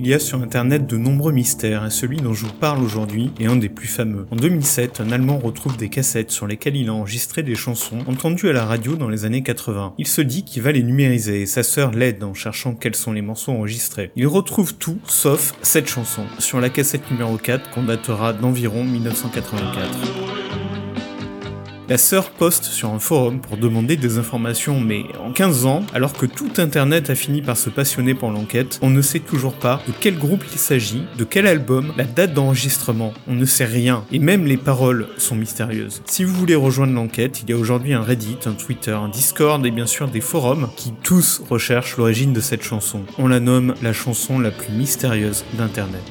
Il y a sur internet de nombreux mystères et celui dont je vous parle aujourd'hui est un des plus fameux. En 2007, un Allemand retrouve des cassettes sur lesquelles il a enregistré des chansons entendues à la radio dans les années 80. Il se dit qu'il va les numériser et sa sœur l'aide en cherchant quels sont les morceaux enregistrés. Il retrouve tout sauf cette chanson sur la cassette numéro 4 qu'on datera d'environ 1984. La sœur poste sur un forum pour demander des informations, mais en 15 ans, alors que tout Internet a fini par se passionner pour l'enquête, on ne sait toujours pas de quel groupe il s'agit, de quel album, la date d'enregistrement, on ne sait rien, et même les paroles sont mystérieuses. Si vous voulez rejoindre l'enquête, il y a aujourd'hui un Reddit, un Twitter, un Discord et bien sûr des forums qui tous recherchent l'origine de cette chanson. On la nomme la chanson la plus mystérieuse d'Internet.